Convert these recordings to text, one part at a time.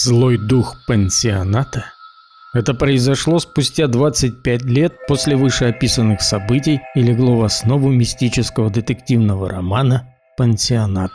Злой дух пансионата? Это произошло спустя 25 лет после вышеописанных событий и легло в основу мистического детективного романа «Пансионат».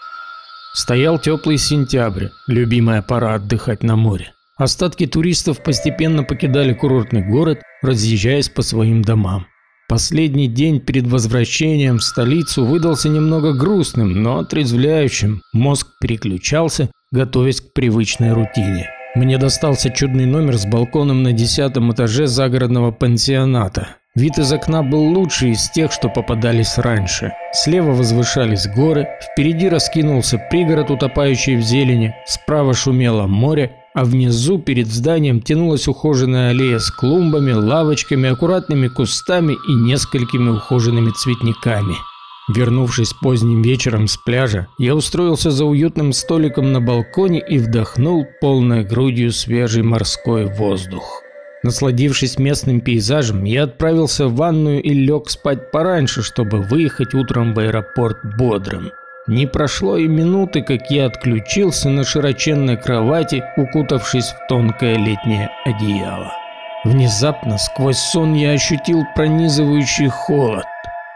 Стоял теплый сентябрь, любимая пора отдыхать на море. Остатки туристов постепенно покидали курортный город, разъезжаясь по своим домам. Последний день перед возвращением в столицу выдался немного грустным, но отрезвляющим. Мозг переключался, готовясь к привычной рутине. Мне достался чудный номер с балконом на десятом этаже загородного пансионата. Вид из окна был лучший из тех, что попадались раньше. Слева возвышались горы, впереди раскинулся пригород, утопающий в зелени, справа шумело море, а внизу перед зданием тянулась ухоженная аллея с клумбами, лавочками, аккуратными кустами и несколькими ухоженными цветниками. Вернувшись поздним вечером с пляжа, я устроился за уютным столиком на балконе и вдохнул полной грудью свежий морской воздух. Насладившись местным пейзажем, я отправился в ванную и лег спать пораньше, чтобы выехать утром в аэропорт бодрым. Не прошло и минуты, как я отключился на широченной кровати, укутавшись в тонкое летнее одеяло. Внезапно сквозь сон я ощутил пронизывающий холод.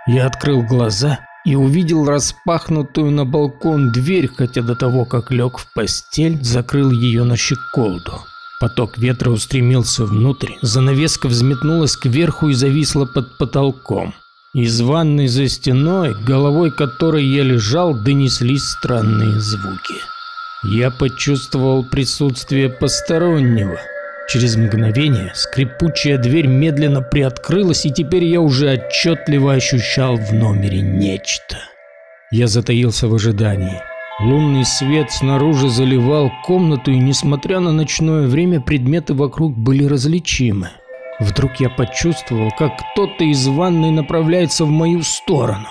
Я открыл глаза и увидел распахнутую на балкон дверь, хотя до того, как лег в постель, закрыл ее на щеколду. Поток ветра устремился внутрь, занавеска взметнулась кверху и зависла под потолком. Из ванной за стеной, головой которой я лежал, донеслись странные звуки. Я почувствовал присутствие постороннего – Через мгновение скрипучая дверь медленно приоткрылась, и теперь я уже отчетливо ощущал в номере нечто. Я затаился в ожидании. Лунный свет снаружи заливал комнату, и несмотря на ночное время, предметы вокруг были различимы. Вдруг я почувствовал, как кто-то из ванной направляется в мою сторону.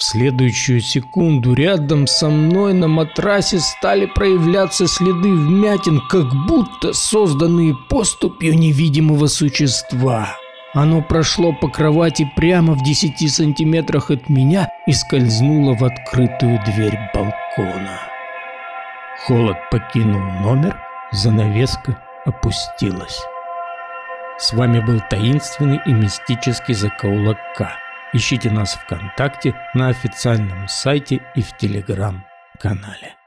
В следующую секунду рядом со мной на матрасе стали проявляться следы вмятин, как будто созданные поступью невидимого существа. Оно прошло по кровати прямо в 10 сантиметрах от меня и скользнуло в открытую дверь балкона. Холод покинул номер, занавеска опустилась. С вами был таинственный и мистический закоулок К. Ищите нас ВКонтакте, на официальном сайте и в Телеграм-канале.